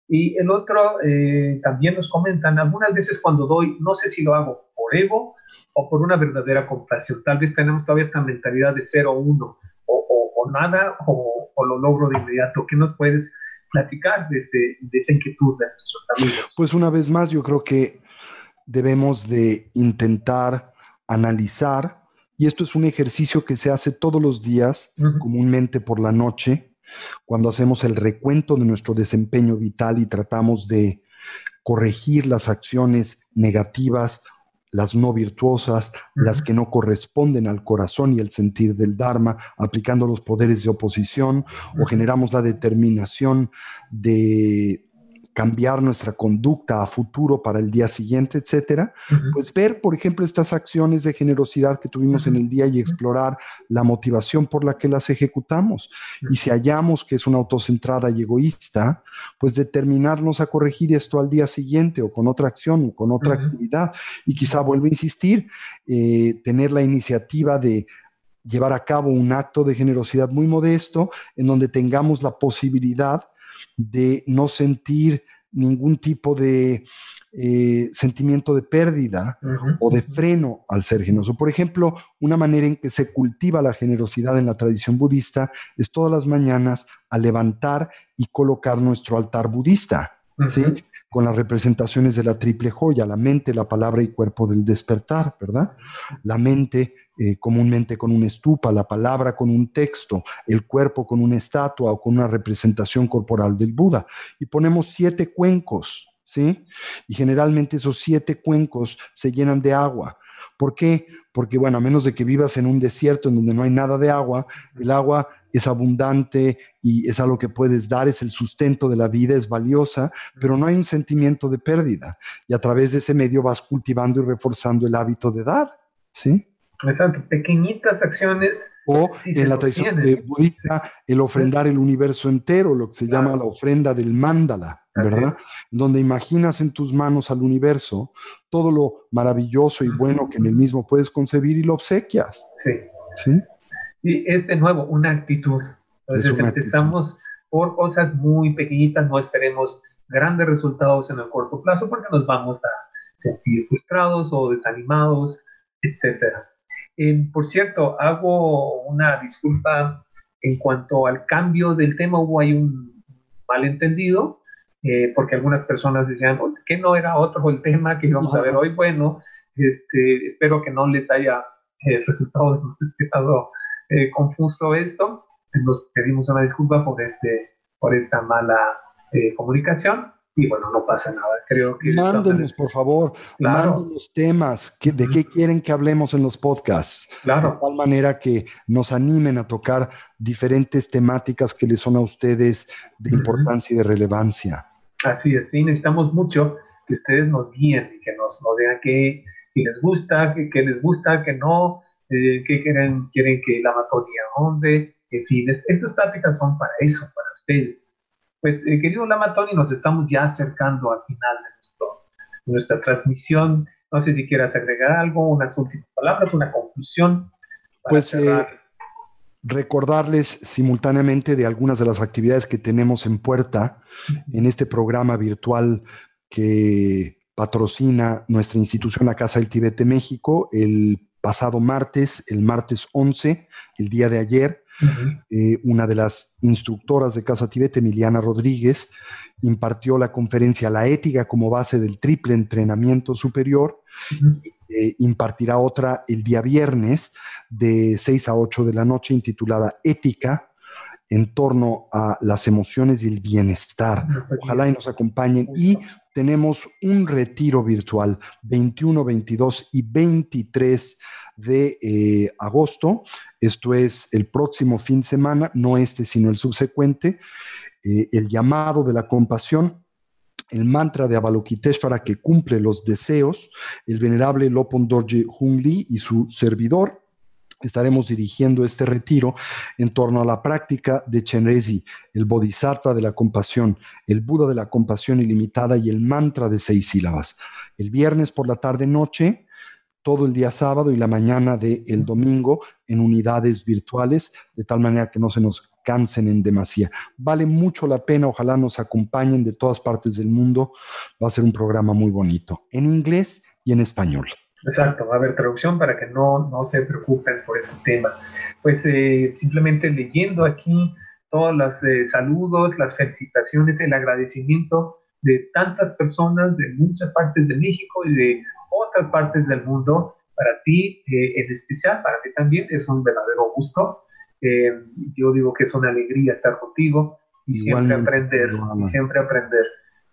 Y el otro, eh, también nos comentan, algunas veces cuando doy, no sé si lo hago por ego o por una verdadera compasión. Tal vez tenemos todavía esta mentalidad de 0 o 1, o, nada, o, lo logro de inmediato. ¿Qué nos puedes platicar de, este, de esa inquietud de nuestros amigos? Pues una vez más, yo creo que debemos de intentar analizar, y esto es un ejercicio que se hace todos los días, comúnmente por la noche, cuando hacemos el recuento de nuestro desempeño vital y tratamos de corregir las acciones negativas, las no virtuosas, las que no corresponden al corazón y el sentir del Dharma, aplicando los poderes de oposición, o generamos la determinación de cambiar nuestra conducta a futuro para el día siguiente, etcétera, pues ver, por ejemplo, estas acciones de generosidad que tuvimos en el día y explorar la motivación por la que las ejecutamos. Y si hallamos que es una autocentrada y egoísta, pues determinarnos a corregir esto al día siguiente o con otra acción o con otra actividad. Y quizá vuelvo a insistir, eh, tener la iniciativa de llevar a cabo un acto de generosidad muy modesto en donde tengamos la posibilidad de no sentir ningún tipo de eh, sentimiento de pérdida o de freno al ser generoso. Por ejemplo, una manera en que se cultiva la generosidad en la tradición budista es todas las mañanas a levantar y colocar nuestro altar budista, ¿sí? Con las representaciones de la triple joya, la mente, la palabra y cuerpo del despertar, ¿verdad? La mente eh, comúnmente con una estupa, la palabra con un texto, el cuerpo con una estatua o con una representación corporal del Buda. Y ponemos siete cuencos, ¿sí? Y generalmente esos siete cuencos se llenan de agua. ¿Por qué? Porque, bueno, a menos de que vivas en un desierto en donde no hay nada de agua, el agua es abundante y es algo que puedes dar, es el sustento de la vida, es valiosa, pero no hay un sentimiento de pérdida. Y a través de ese medio vas cultivando y reforzando el hábito de dar, ¿sí? Exacto, pequeñitas acciones. O en la tradición de budista, el ofrendar el universo entero, lo que se llama la ofrenda del mandala, ¿verdad? Donde imaginas en tus manos al universo todo lo maravilloso y bueno que en el mismo puedes concebir y lo obsequias. Sí. ¿Sí? Y es de nuevo una actitud. Entonces empezamos por cosas muy pequeñitas, no esperemos grandes resultados en el corto plazo porque nos vamos a sentir frustrados o desanimados, etcétera. Eh, por cierto, hago una disculpa en cuanto al cambio del tema. Hubo ahí un malentendido, eh, porque algunas personas decían que no era otro el tema que íbamos a ver hoy. Bueno, este, espero que no les haya eh, resultado eh, confuso esto. Nos pedimos una disculpa por, este, por esta mala comunicación y bueno, no pasa nada. Creo que mándenos, por favor, mándenos temas que, de qué quieren que hablemos en los podcasts. Claro. De tal manera que nos animen a tocar diferentes temáticas que les son a ustedes de importancia y de relevancia. Así es, sí, necesitamos mucho que ustedes nos guíen y que nos, nos digan qué, les gusta, qué, les gusta, qué no, eh, qué quieren, quieren que la matonia onde, en fin, estas tácticas son para eso, para ustedes. Pues, eh, querido Lama Tony, nos estamos ya acercando al final de, nuestra transmisión. No sé si quieras agregar algo, unas últimas palabras, una conclusión. pues eh, recordarles simultáneamente de algunas de las actividades que tenemos en puerta en este programa virtual que patrocina nuestra institución, la Casa del Tibete México, el pasado martes, el martes 11, el día de ayer, eh, una de las instructoras de Casa Tibet, Emiliana Rodríguez, impartió la conferencia La ética como base del triple entrenamiento superior. Eh, impartirá otra el día viernes de 6 a 8 de la noche intitulada Ética en torno a las emociones y el bienestar. Ojalá y nos acompañen. Y tenemos un retiro virtual 21, 22 y 23 de eh, agosto. Esto es el próximo fin de semana, no este, sino el subsecuente. Eh, el llamado de la compasión, el mantra de Avalokiteshvara que cumple los deseos, el venerable Lopon Dorje y su servidor, estaremos dirigiendo este retiro en torno a la práctica de Chenrezi, el Bodhisattva de la compasión, el Buda de la compasión ilimitada y el mantra de seis sílabas. El viernes por la tarde-noche, todo el día sábado y la mañana del el domingo en unidades virtuales, de tal manera que no se nos cansen en demasía. Vale mucho la pena, ojalá nos acompañen de todas partes del mundo. Va a ser un programa muy bonito, en inglés y en español. Exacto, va a haber traducción para que no, no se preocupen por ese tema. Pues eh, simplemente leyendo aquí todos los eh, saludos, las felicitaciones, el agradecimiento de tantas personas de muchas partes de México y de otras partes del mundo. Para ti eh, en especial, para mí también es un verdadero gusto. yo digo que es una alegría estar contigo y siempre aprender, siempre aprender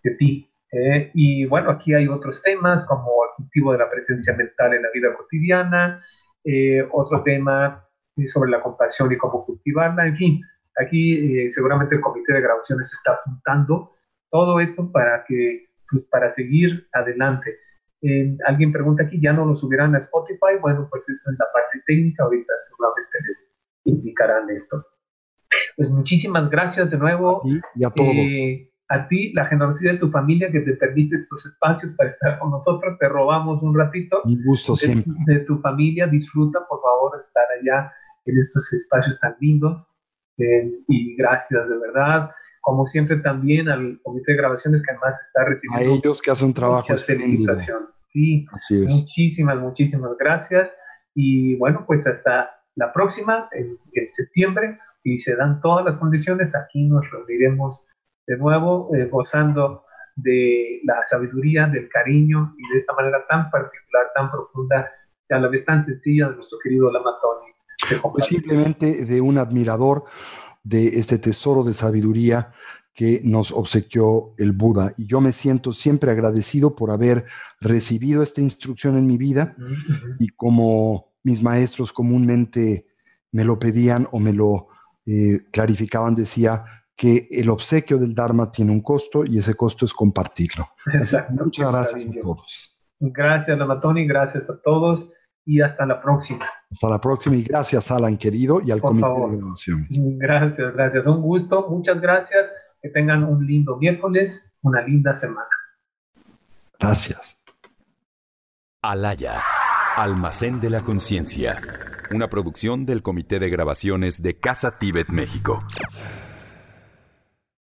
de ti. Eh, y bueno, aquí hay otros temas como el cultivo de la presencia mental en la vida cotidiana, eh, otro tema eh, sobre la compasión y cómo cultivarla, en fin, aquí seguramente el comité de grabaciones está apuntando todo esto para que, pues para seguir adelante. alguien pregunta aquí, ¿ya no lo subirán a Spotify? Bueno, pues esa es la parte técnica, ahorita seguramente les indicarán esto. Pues muchísimas gracias de nuevo. y a todos a ti la generosidad de tu familia que te permite estos espacios para estar con nosotros. Te robamos un ratito. Mi gusto de, siempre. De tu familia, disfruta por favor estar allá en estos espacios tan lindos. Eh, y gracias de verdad. Como siempre también al comité de grabaciones que además está recibiendo. A ellos que hacen un trabajo. Sí, Así es. muchísimas, muchísimas gracias. Y bueno, pues hasta la próxima, en, en septiembre, y se dan todas las condiciones, aquí nos reuniremos de nuevo eh, gozando de la sabiduría, del cariño y de esta manera tan particular, tan profunda y a la vez tan sencilla de nuestro querido Lama Tony. Pues simplemente de un admirador de este tesoro de sabiduría que nos obsequió el Buda. Y yo me siento siempre agradecido por haber recibido esta instrucción en mi vida y como mis maestros comúnmente me lo pedían o me lo eh, clarificaban, decía, que el obsequio del Dharma tiene un costo y ese costo es compartirlo. Muchas gracias a todos. Gracias, Lamatoni, gracias a todos y hasta la próxima. Hasta la próxima y gracias, Alan, querido, y al Comité de Grabaciones. Gracias, gracias. Un gusto, muchas gracias. Que tengan un lindo miércoles, una linda semana. Gracias. Alaya, Almacén de la Conciencia, una producción del Comité de Grabaciones de Casa Tíbet, México.